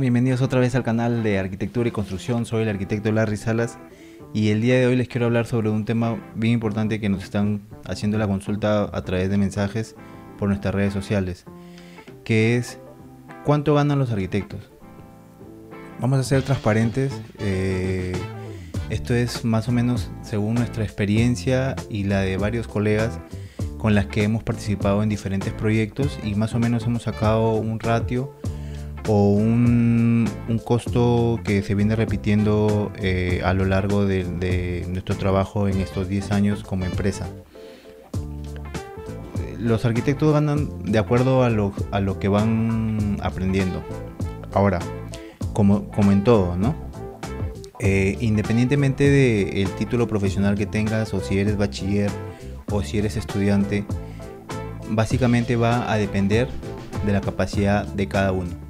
Bienvenidos otra vez al canal de Arquitectura y Construcción. Soy el arquitecto Larry Salas y el día de hoy les quiero hablar sobre un tema bien importante que nos están haciendo la consulta a través de mensajes por nuestras redes sociales, que es cuánto ganan los arquitectos. Vamos a ser transparentes. eh, esto es más o menos según nuestra experiencia y la de varios colegas con las que hemos participado en diferentes proyectos y más o menos hemos sacado un ratio o un, costo que se viene repitiendo eh, a lo largo de, de nuestro trabajo en estos 10 años como empresa. Los arquitectos ganan de acuerdo a lo, a lo que van aprendiendo. Ahora, como, como en todo, ¿no? Eh, independientemente del título profesional que tengas o si eres bachiller o si eres estudiante, básicamente va a depender de la capacidad de cada uno.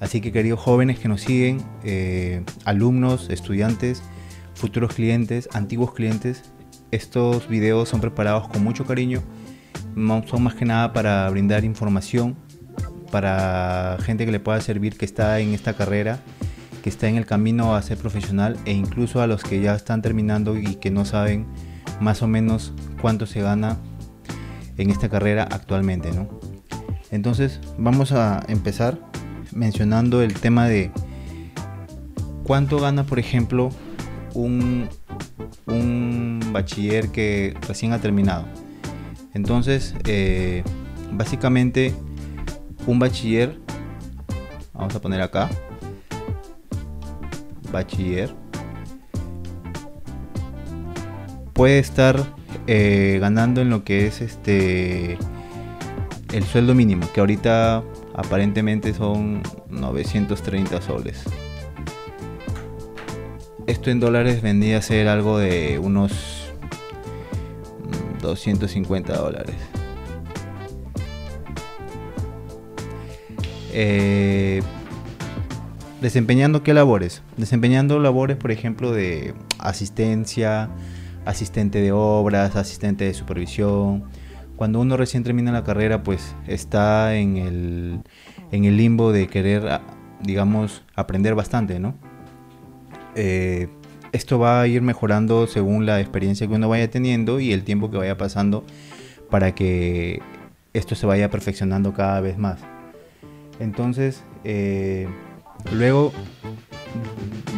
Así que queridos jóvenes que nos siguen, eh, alumnos, estudiantes, futuros clientes, antiguos clientes, estos videos son preparados con mucho cariño, son más que nada para brindar información para gente que le pueda servir que está en esta carrera, que está en el camino a ser profesional e incluso a los que ya están terminando y que no saben más o menos cuánto se gana en esta carrera actualmente, ¿no? Entonces vamos a empezar mencionando el tema de cuánto gana, por ejemplo, un, un bachiller que recién ha terminado. Entonces, eh, básicamente, un bachiller, vamos a poner acá, bachiller, puede estar eh, ganando en lo que es este el sueldo mínimo, que ahorita aparentemente son 930 soles. Esto en dólares vendría a ser algo de unos mm, 250 dólares. Eh, desempeñando qué labores? Desempeñando labores, por ejemplo, de asistencia, asistente de obras, asistente de supervisión. Cuando uno recién termina la carrera, pues está en el, en el limbo de querer, a- digamos, aprender bastante, ¿no? Eh, esto va a ir mejorando según la experiencia que uno vaya teniendo y el tiempo que vaya pasando para que esto se vaya perfeccionando cada vez más. Entonces, eh, luego,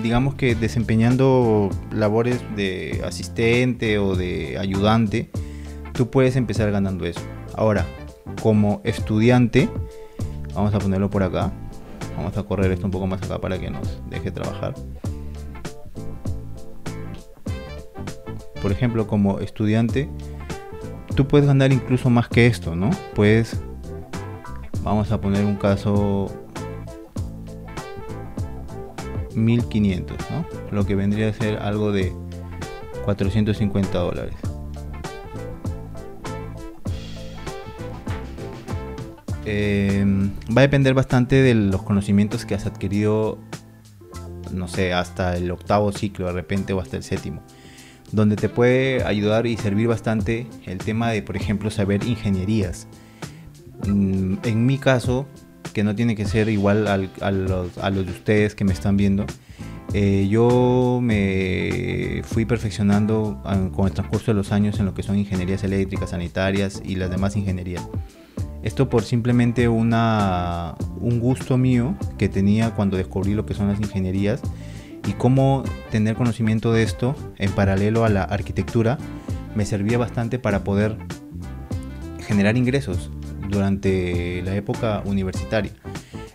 digamos que desempeñando labores de asistente o de ayudante, tú puedes empezar ganando eso. Ahora, como estudiante, vamos a ponerlo por acá. Vamos a correr esto un poco más acá para que nos deje trabajar. Por ejemplo, como estudiante, tú puedes ganar incluso más que esto, ¿no? Puedes, vamos a poner un caso 1500, ¿no? Lo que vendría a ser algo de 450 dólares. Eh, va a depender bastante de los conocimientos que has adquirido, no sé, hasta el octavo ciclo de repente o hasta el séptimo, donde te puede ayudar y servir bastante el tema de, por ejemplo, saber ingenierías. Mm, En mi caso, que no tiene que ser igual al- a, los, a los de ustedes que me están viendo, eh, yo me fui perfeccionando con el transcurso de los años en lo que son ingenierías eléctricas, sanitarias y las demás ingenierías. Esto por simplemente una, un gusto mío que tenía cuando descubrí lo que son las ingenierías y cómo tener conocimiento de esto en paralelo a la arquitectura me servía bastante para poder generar ingresos durante la época universitaria.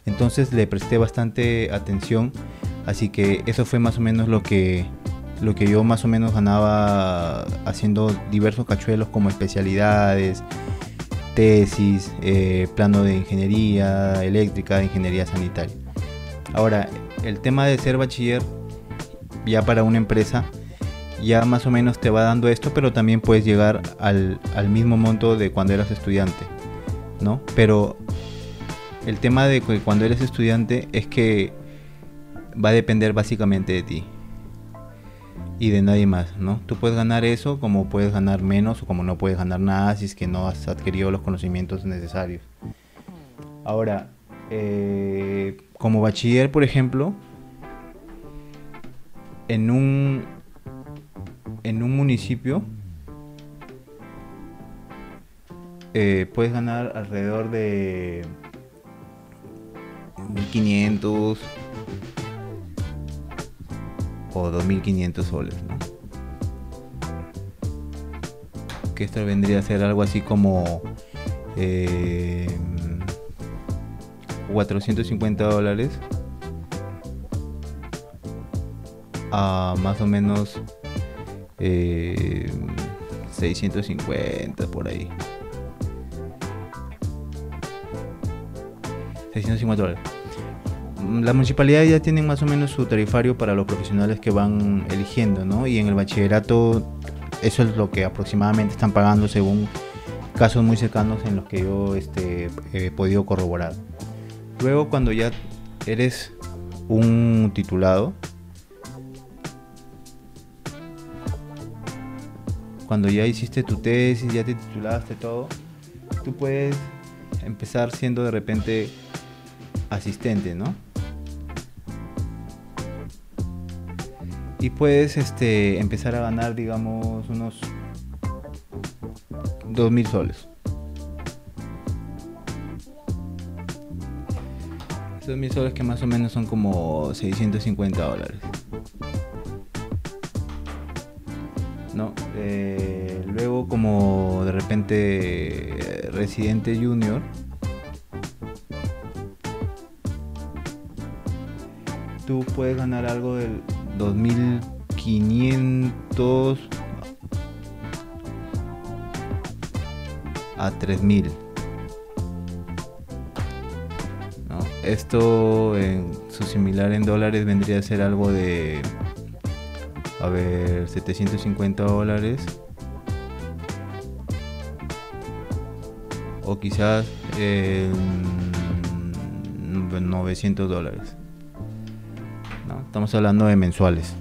Entonces le presté bastante atención, así que eso fue más o menos lo que lo que yo más o menos ganaba haciendo diversos cachuelos como especialidades, tesis, eh, plano de ingeniería eléctrica, de ingeniería sanitaria. Ahora, el tema de ser bachiller ya para una empresa ya más o menos te va dando esto, pero también puedes llegar al, al mismo monto de cuando eras estudiante, ¿no? Pero el tema de cuando eres estudiante es que va a depender básicamente de ti y de nadie más, ¿no? Tú puedes ganar eso como puedes ganar menos o como no puedes ganar nada si es que no has adquirido los conocimientos necesarios. Ahora, eh, como bachiller, por ejemplo, en un, en un municipio eh, puedes ganar alrededor de 1500 o 2500 soles, ¿no? Que esto vendría a ser algo así como eh, 450 dólares a más o menos eh, 650 por ahí. 650 dólares. La municipalidad ya tienen más o menos su tarifario para los profesionales que van eligiendo, ¿no? Y en el bachillerato eso es lo que aproximadamente están pagando según casos muy cercanos en los que yo este, he podido corroborar. Luego cuando ya eres un titulado, cuando ya hiciste tu tesis, ya te titulaste todo, tú puedes empezar siendo de repente asistente, ¿no? Y puedes este, empezar a ganar, digamos, unos 2.000 soles. Esos 2.000 soles que más o menos son como 650 dólares. ¿no? Eh, luego como de repente residente junior. Tú puedes ganar algo del 2500 a 3000. ¿no? Esto en su similar en dólares vendría a ser algo de a ver, 750 dólares. O quizás 900 dólares. Estamos hablando de mensuales.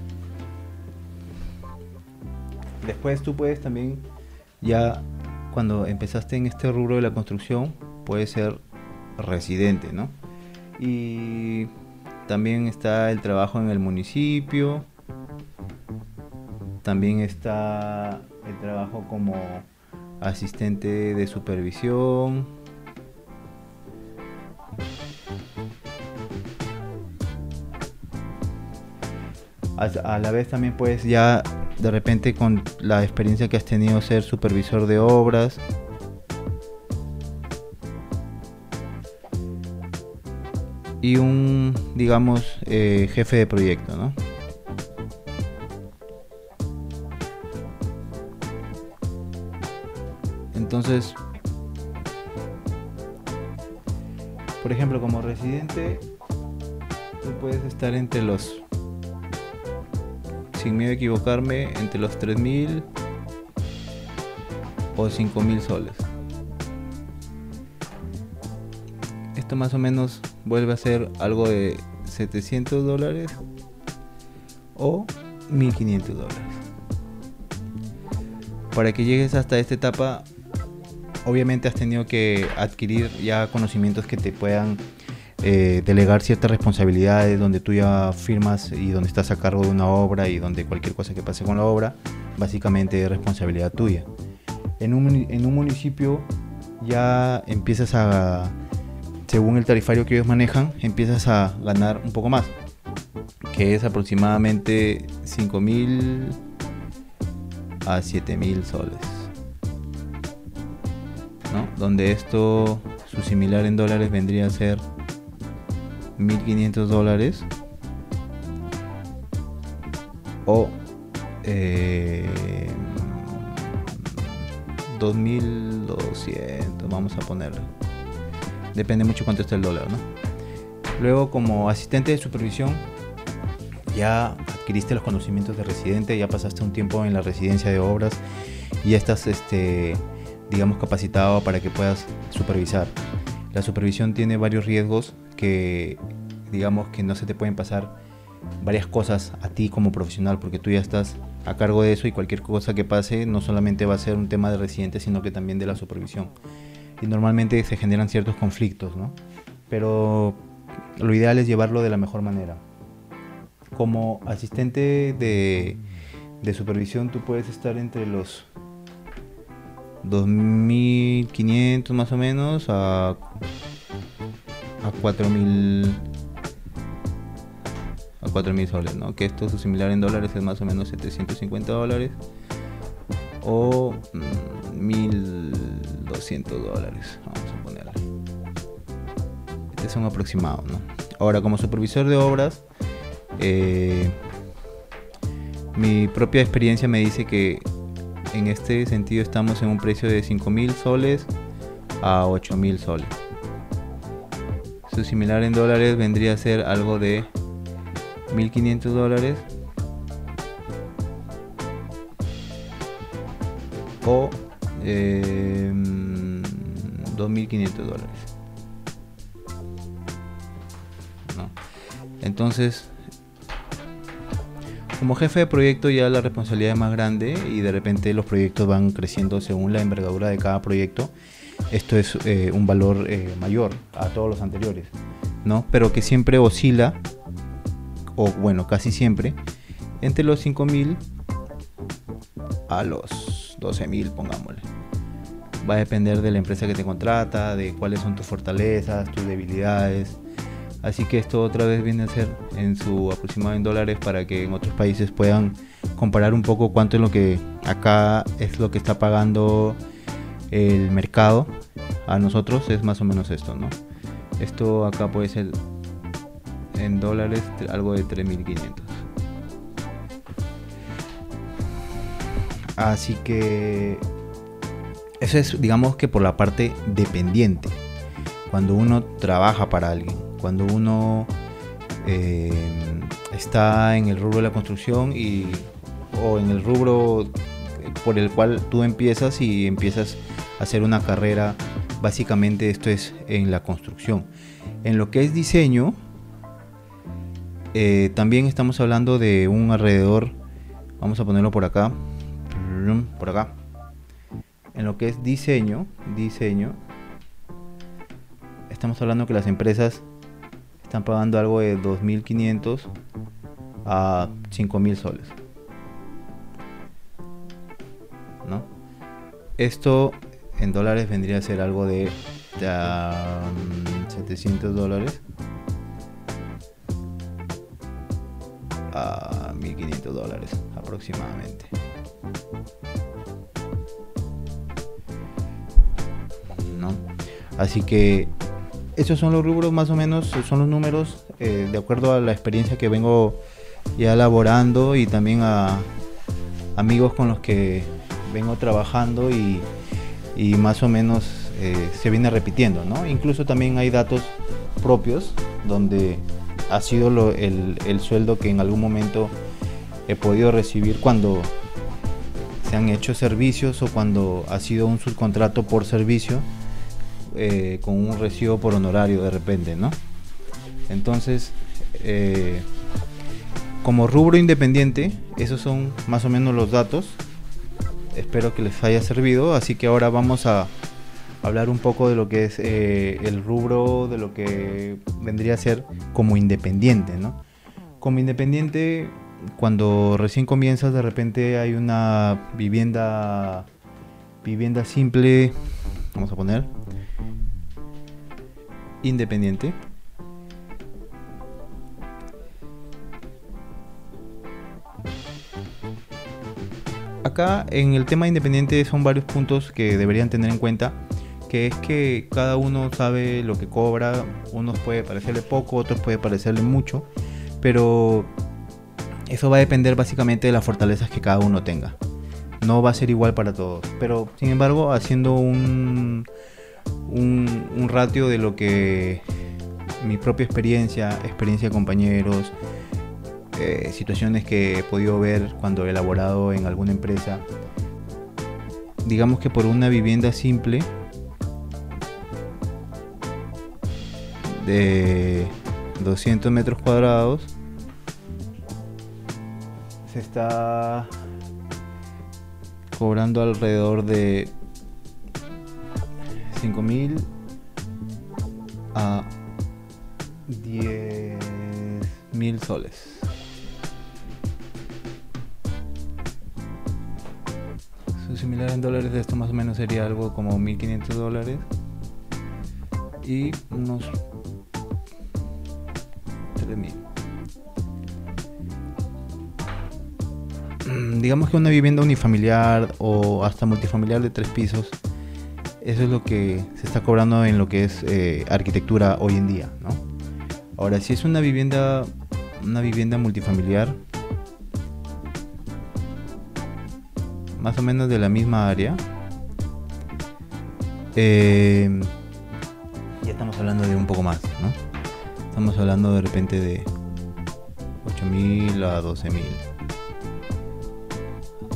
Después tú puedes también, ya cuando empezaste en este rubro de la construcción, puedes ser residente, ¿no? Y también está el trabajo en el municipio, también está el trabajo como asistente de supervisión. A la vez también puedes ya de repente con la experiencia que has tenido ser supervisor de obras. Y un, digamos, eh, jefe de proyecto, ¿no? Entonces, por ejemplo, como residente, tú puedes estar entre los, sin miedo a equivocarme, entre los 3.000 o 5.000 soles. Esto más o menos vuelve a ser algo de 700 dólares o 1.500 dólares. Para que llegues hasta esta etapa obviamente has tenido que adquirir ya conocimientos que te puedan eh, delegar ciertas responsabilidades, donde tú ya firmas y donde estás a cargo de una obra y donde cualquier cosa que pase con la obra, básicamente es responsabilidad tuya. En un, en un municipio ya empiezas a, según el tarifario que ellos manejan, empiezas a ganar un poco más, que es aproximadamente 5.000 a 7.000 soles donde esto, su similar en dólares vendría a ser 1500 dólares o eh, 2200, vamos a ponerlo. Depende mucho cuánto está el dólar, ¿no? Luego, como asistente de supervisión, ya adquiriste los conocimientos de residente, ya pasaste un tiempo en la residencia de obras y ya estás este, digamos, capacitado para que puedas supervisar. La supervisión tiene varios riesgos que, digamos, que no se te pueden pasar varias cosas a ti como profesional, porque tú ya estás a cargo de eso y cualquier cosa que pase no solamente va a ser un tema de residente, sino que también de la supervisión. Y normalmente se generan ciertos conflictos, ¿no? pero lo ideal es llevarlo de la mejor manera. Como asistente de, de supervisión tú puedes estar entre los 2.500 más o menos a, a 4.000 a 4.000 soles, ¿no? Que esto su similar en dólares es más o menos 750 dólares o 1.200 dólares, vamos a ponerle. Este es un aproximado, ¿no? Ahora, como supervisor de obras, eh, mi propia experiencia me dice que en este sentido estamos en un precio de 5.000 soles a 8.000 soles. Su similar en dólares vendría a ser algo de 1.500 dólares o 2.500 em, dólares. Entonces, como jefe de proyecto ya la responsabilidad es más grande y de repente los proyectos van creciendo según la envergadura de cada proyecto. Esto es eh, un valor eh, mayor a todos los anteriores, ¿no? Pero que siempre oscila, o bueno, casi siempre, entre los 5.000 a los 12.000, pongámosle. Va a depender de la empresa que te contrata, de cuáles son tus fortalezas, tus debilidades, Así que esto otra vez viene a ser en su aproximado en dólares para que en otros países puedan comparar un poco cuánto es lo que acá es lo que está pagando el mercado. A nosotros es más o menos esto, ¿no? Esto acá puede ser en dólares algo de 3.500. Así que eso es, digamos que por la parte dependiente. Cuando uno trabaja para alguien cuando uno eh, está en el rubro de la construcción y, o en el rubro por el cual tú empiezas y empiezas a hacer una carrera, básicamente esto es en la construcción. En lo que es diseño, eh, también estamos hablando de un alrededor, vamos a ponerlo por acá, por acá. En lo que es diseño, diseño, estamos hablando que las empresas están pagando algo de 2.500 a 5.000 soles. ¿No? Esto en dólares vendría a ser algo de 700 dólares a 1.500 dólares aproximadamente. ¿No? Así que esos son los rubros más o menos, son los números eh, de acuerdo a la experiencia que vengo ya elaborando y también a amigos con los que vengo trabajando y, más o menos eh, se viene repitiendo, ¿no? Incluso también hay datos propios donde ha sido el, el sueldo que en algún momento he podido recibir cuando se han hecho servicios o cuando ha sido un subcontrato por servicio eh, con un recibo por honorario de repente, ¿no? Entonces, eh, como rubro independiente, esos son más o menos los datos. Espero que les haya servido. Así que ahora vamos a hablar un poco de lo que es eh, el rubro, de lo que vendría a ser como independiente, ¿no? Como independiente, cuando recién comienzas, de repente hay una vivienda, vivienda simple, vamos a poner, independiente. Acá en el tema independiente son varios puntos que deberían tener en cuenta, que es que cada uno sabe lo que cobra, unos puede parecerle poco, otros puede parecerle mucho, pero eso va a depender básicamente de las fortalezas que cada uno tenga. No va a ser igual para todos, pero sin embargo haciendo un, un, ratio de lo que mi propia experiencia, experiencia de compañeros, eh, situaciones que he podido ver cuando he elaborado en alguna empresa. Digamos que por una vivienda simple de 200 metros cuadrados se está cobrando alrededor de 5.000 a 10 mil soles. Su similar en dólares de esto más o menos sería algo como 1500 dólares. Y unos 3000. Mm, digamos que una vivienda unifamiliar o hasta multifamiliar de tres pisos, eso es lo que se está cobrando en lo que es eh, arquitectura hoy en día, ¿no? Ahora, si es una vivienda, una vivienda multifamiliar, más o menos de la misma área, eh, ya estamos hablando de un poco más, ¿no? Estamos hablando de repente de 8.000 a 12.000.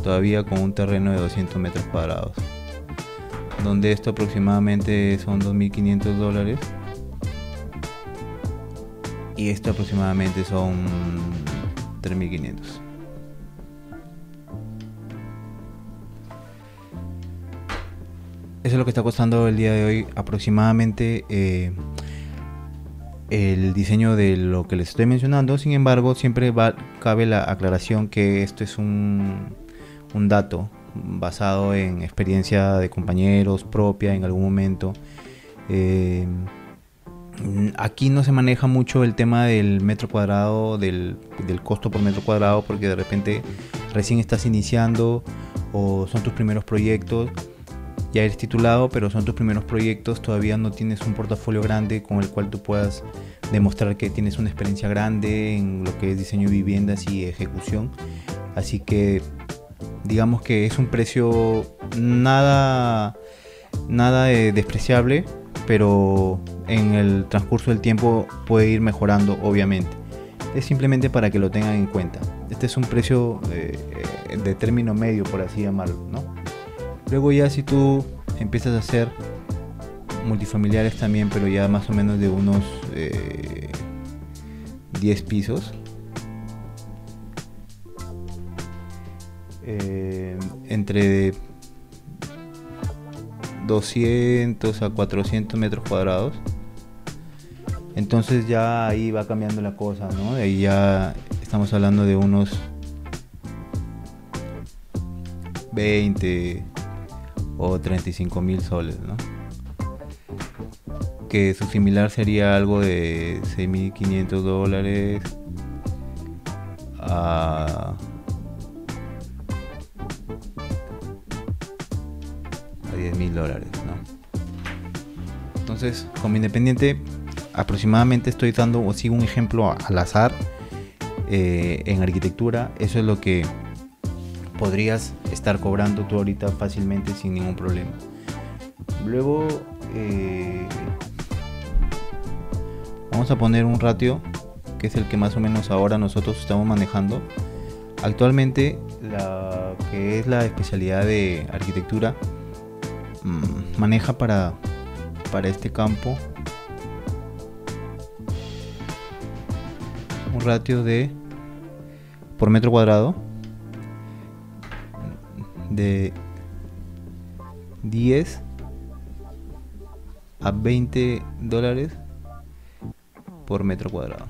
Todavía con un terreno de 200 metros cuadrados. Donde esto aproximadamente son 2.500 dólares y esto aproximadamente son 3500. Eso es lo que está costando el día de hoy aproximadamente eh, el diseño de lo que les estoy mencionando. Sin embargo, siempre va, cabe la aclaración que esto es un, un dato basado en experiencia de compañeros propia en algún momento. Eh, aquí no se maneja mucho el tema del metro cuadrado, del, costo por metro cuadrado, porque de repente recién estás iniciando o son tus primeros proyectos. Ya eres titulado, pero son tus primeros proyectos, todavía no tienes un portafolio grande con el cual tú puedas demostrar que tienes una experiencia grande en lo que es diseño de viviendas y ejecución. Así que digamos que es un precio nada, nada despreciable, pero en el transcurso del tiempo puede ir mejorando, obviamente. Es simplemente para que lo tengan en cuenta. Este es un precio eh, de, término medio, por así llamarlo, ¿no? Luego ya si tú empiezas a hacer multifamiliares también, pero ya más o menos de unos 10 eh, pisos. Eh, entre 200 a 400 metros cuadrados entonces ya ahí va cambiando la cosa, ¿no? Ahí ya estamos hablando de unos 20 o 35 mil soles, ¿no? Que su similar sería algo de 6.500 dólares a, dólares. Entonces, como independiente, aproximadamente estoy dando o sigo un ejemplo al azar eh, en arquitectura. Eso es lo que podrías estar cobrando tú ahorita fácilmente sin ningún problema. Luego eh, vamos a poner un ratio que es el que más o menos ahora nosotros estamos manejando. Actualmente la que es la especialidad de arquitectura maneja para, para este campo un ratio de por metro cuadrado de 10 a 20 dólares por metro cuadrado.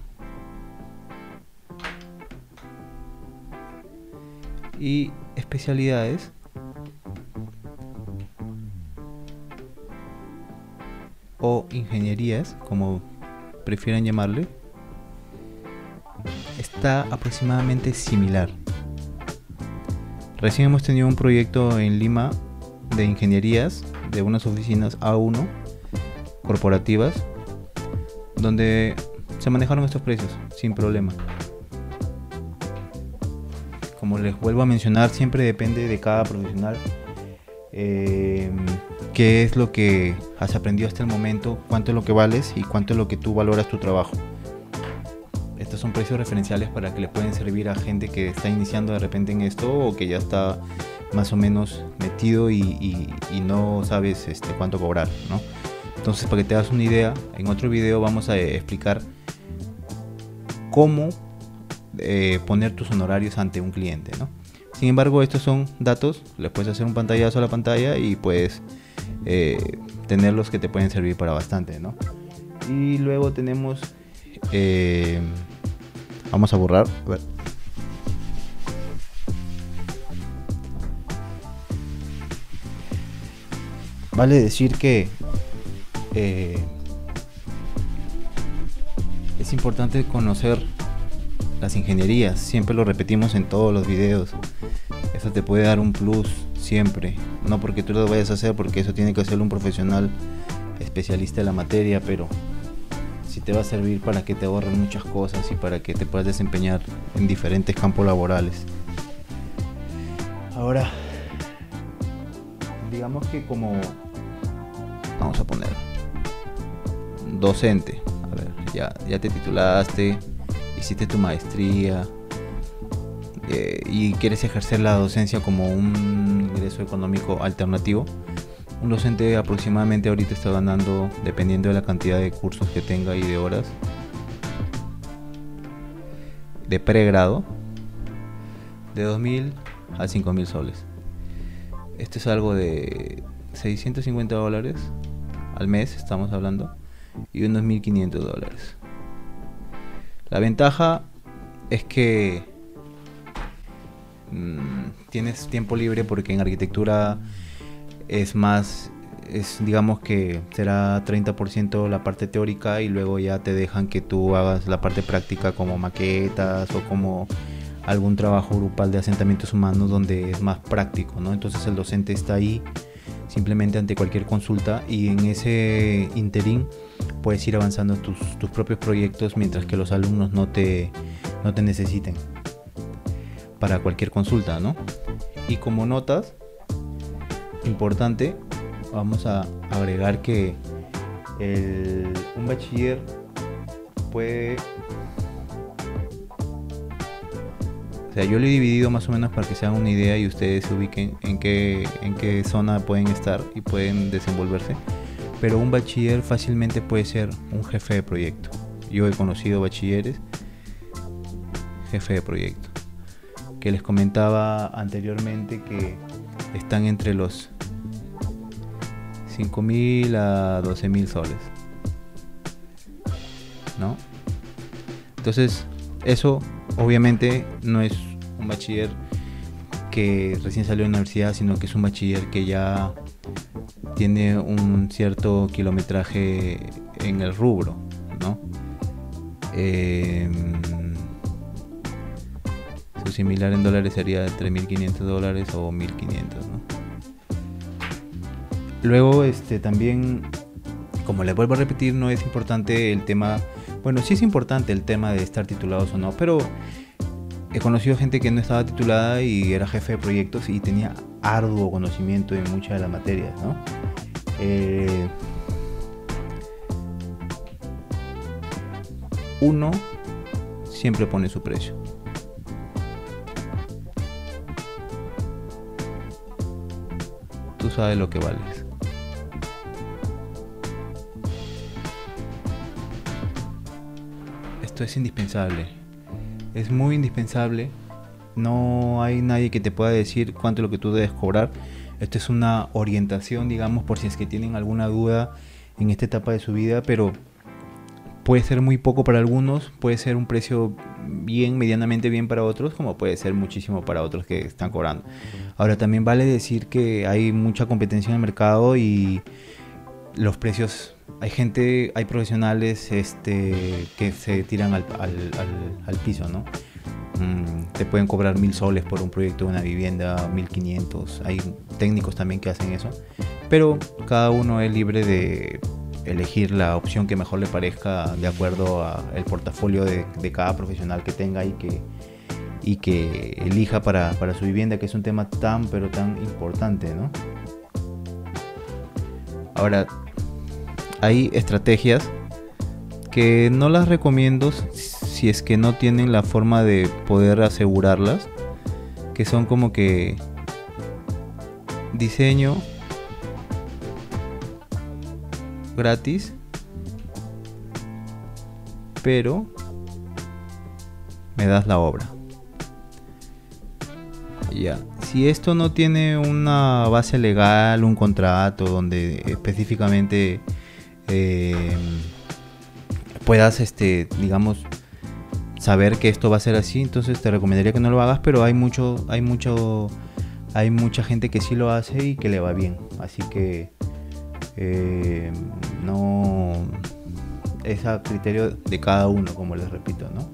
Y especialidades o ingenierías, como prefieran llamarle, está aproximadamente similar. Recién hemos tenido un proyecto en Lima de ingenierías de unas oficinas A1 corporativas donde se manejaron estos precios sin problema. Como les vuelvo a mencionar, siempre depende de cada profesional eh, qué es lo que has aprendido hasta el momento, cuánto es lo que vales y cuánto es lo que tú valoras tu trabajo son precios referenciales para que le pueden servir a gente que está iniciando de repente en esto o que ya está más o menos metido y, no sabes este, cuánto cobrar, ¿no? Entonces, para que te das una idea, en otro video vamos a explicar cómo eh, poner tus honorarios ante un cliente, ¿no? Sin embargo, estos son datos, les puedes hacer un pantallazo a la pantalla y puedes eh, tenerlos que te pueden servir para bastante, ¿no? Y luego tenemos eh, vamos a borrar. A ver. Vale decir que eh, es importante conocer las ingenierías, siempre lo repetimos en todos los videos. Eso te puede dar un plus siempre, no porque tú lo vayas a hacer, porque eso tiene que hacerlo un profesional especialista en la materia, pero si te va a servir para que te ahorren muchas cosas y para que te puedas desempeñar en diferentes campos laborales. Ahora, digamos que como vamos a poner docente, a ver, ya, ya te titulaste, hiciste tu maestría eh, y quieres ejercer la docencia como un ingreso económico alternativo, un docente aproximadamente ahorita está ganando, dependiendo de la cantidad de cursos que tenga y de horas, de pregrado, de 2.000 a 5.000 soles. Esto es algo de 650 dólares al mes, estamos hablando, y unos 1.500 dólares. La ventaja es que mm, tienes tiempo libre porque en arquitectura es más, es digamos que será 30% la parte teórica y luego ya te dejan que tú hagas la parte práctica como maquetas o como algún trabajo grupal de asentamientos humanos donde es más práctico, ¿no? Entonces el docente está ahí simplemente ante cualquier consulta y en ese interín puedes ir avanzando tus, tus propios proyectos mientras que los alumnos no te, no te necesiten para cualquier consulta, ¿no? Y como notas, importante, vamos a agregar que un bachiller puede... O sea, yo lo he dividido más o menos para que se hagan una idea y ustedes se ubiquen en qué, en qué zona pueden estar y pueden desenvolverse pero un bachiller fácilmente puede ser un jefe de proyecto. Yo he conocido bachilleres, jefe de proyecto, que les comentaba anteriormente que están entre los 5.000 a 12.000 soles. ¿No? Entonces, eso obviamente no es un bachiller que recién salió de la universidad, sino que es un bachiller que ya tiene un cierto kilometraje en el rubro, ¿no? Em, su similar en dólares sería 3.500 dólares o 1.500, ¿no? Luego, este, también, como les vuelvo a repetir, no es importante el tema, bueno, sí es importante el tema de estar titulados o no, pero he conocido gente que no estaba titulada y era jefe de proyectos y tenía arduo conocimiento en muchas de las materias, ¿no? Eh, uno siempre pone su precio. Tú sabes lo que vales. Esto es indispensable. Es muy indispensable. No hay nadie que te pueda decir cuánto es lo que tú debes cobrar esto es una orientación, digamos, por si es que tienen alguna duda en esta etapa de su vida, pero puede ser muy poco para algunos, puede ser un precio bien, medianamente bien para otros, como puede ser muchísimo para otros que están cobrando. Ahora también vale decir que hay mucha competencia en el mercado y los precios, hay gente, hay profesionales este, que se tiran al, al, al piso, ¿no? Mm, te pueden cobrar mil soles por un proyecto de una vivienda, mil quinientos. Hay técnicos también que hacen eso. Pero cada uno es libre de elegir la opción que mejor le parezca de acuerdo al portafolio de, cada profesional que tenga y que, y que elija para, para, su vivienda, que es un tema tan pero tan importante, ¿no? Ahora, hay estrategias que no las recomiendo si es que no tienen la forma de poder asegurarlas, que son como que diseño gratis, pero me das la obra. Ya, si esto no tiene una base legal, un contrato donde específicamente eh, puedas, este, digamos, saber que esto va a ser así, entonces te recomendaría que no lo hagas, pero hay mucho, hay mucho, hay mucha gente que sí lo hace y que le va bien, así que eh, no es a criterio de cada uno, como les repito, ¿no?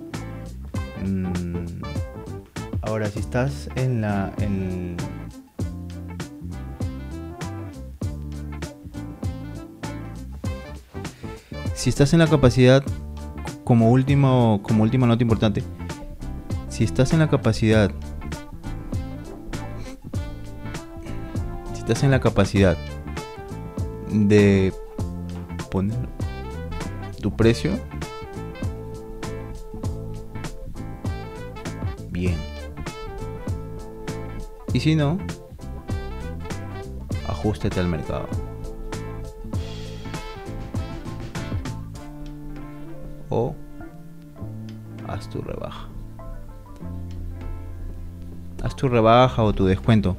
Mm, ahora, si estás en la, en, si estás en la capacidad, como último, como última nota importante, si estás en la capacidad, si estás en la capacidad de poner tu precio, bien. Y si no, ajustate al mercado. O haz tu rebaja. Haz tu rebaja o tu descuento.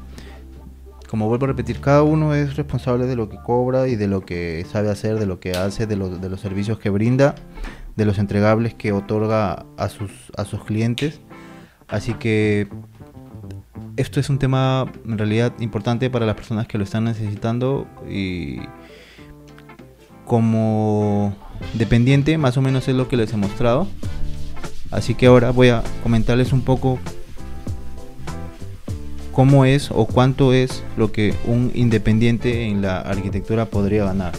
Como vuelvo a repetir, cada uno es responsable de lo que cobra y de lo que sabe hacer, de lo que hace, de, de los servicios que brinda, de los entregables que otorga a sus, a sus clientes. Así que esto es un tema en realidad importante para las personas que lo están necesitando y como dependiente, más o menos es lo que les he mostrado. Así que ahora voy a comentarles un poco cómo es o cuánto es lo que un independiente en la arquitectura podría ganar.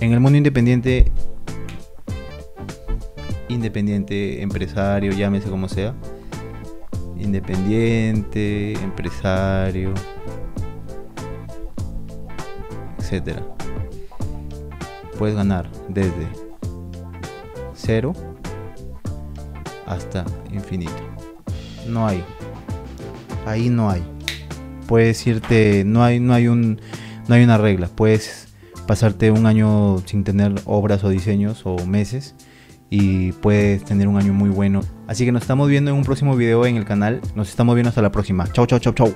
En el mundo independiente, independiente, empresario, llámese como sea, independiente, empresario, etcétera. Puedes ganar desde cero hasta infinito. No hay. Ahí no hay. Puedes irte, no hay, no hay un, no hay una regla. Puedes pasarte un año sin tener obras o diseños o meses y puedes tener un año muy bueno. Así que nos estamos viendo en un próximo video en el canal. Nos estamos viendo hasta la próxima. Chau, chau, chau, chau.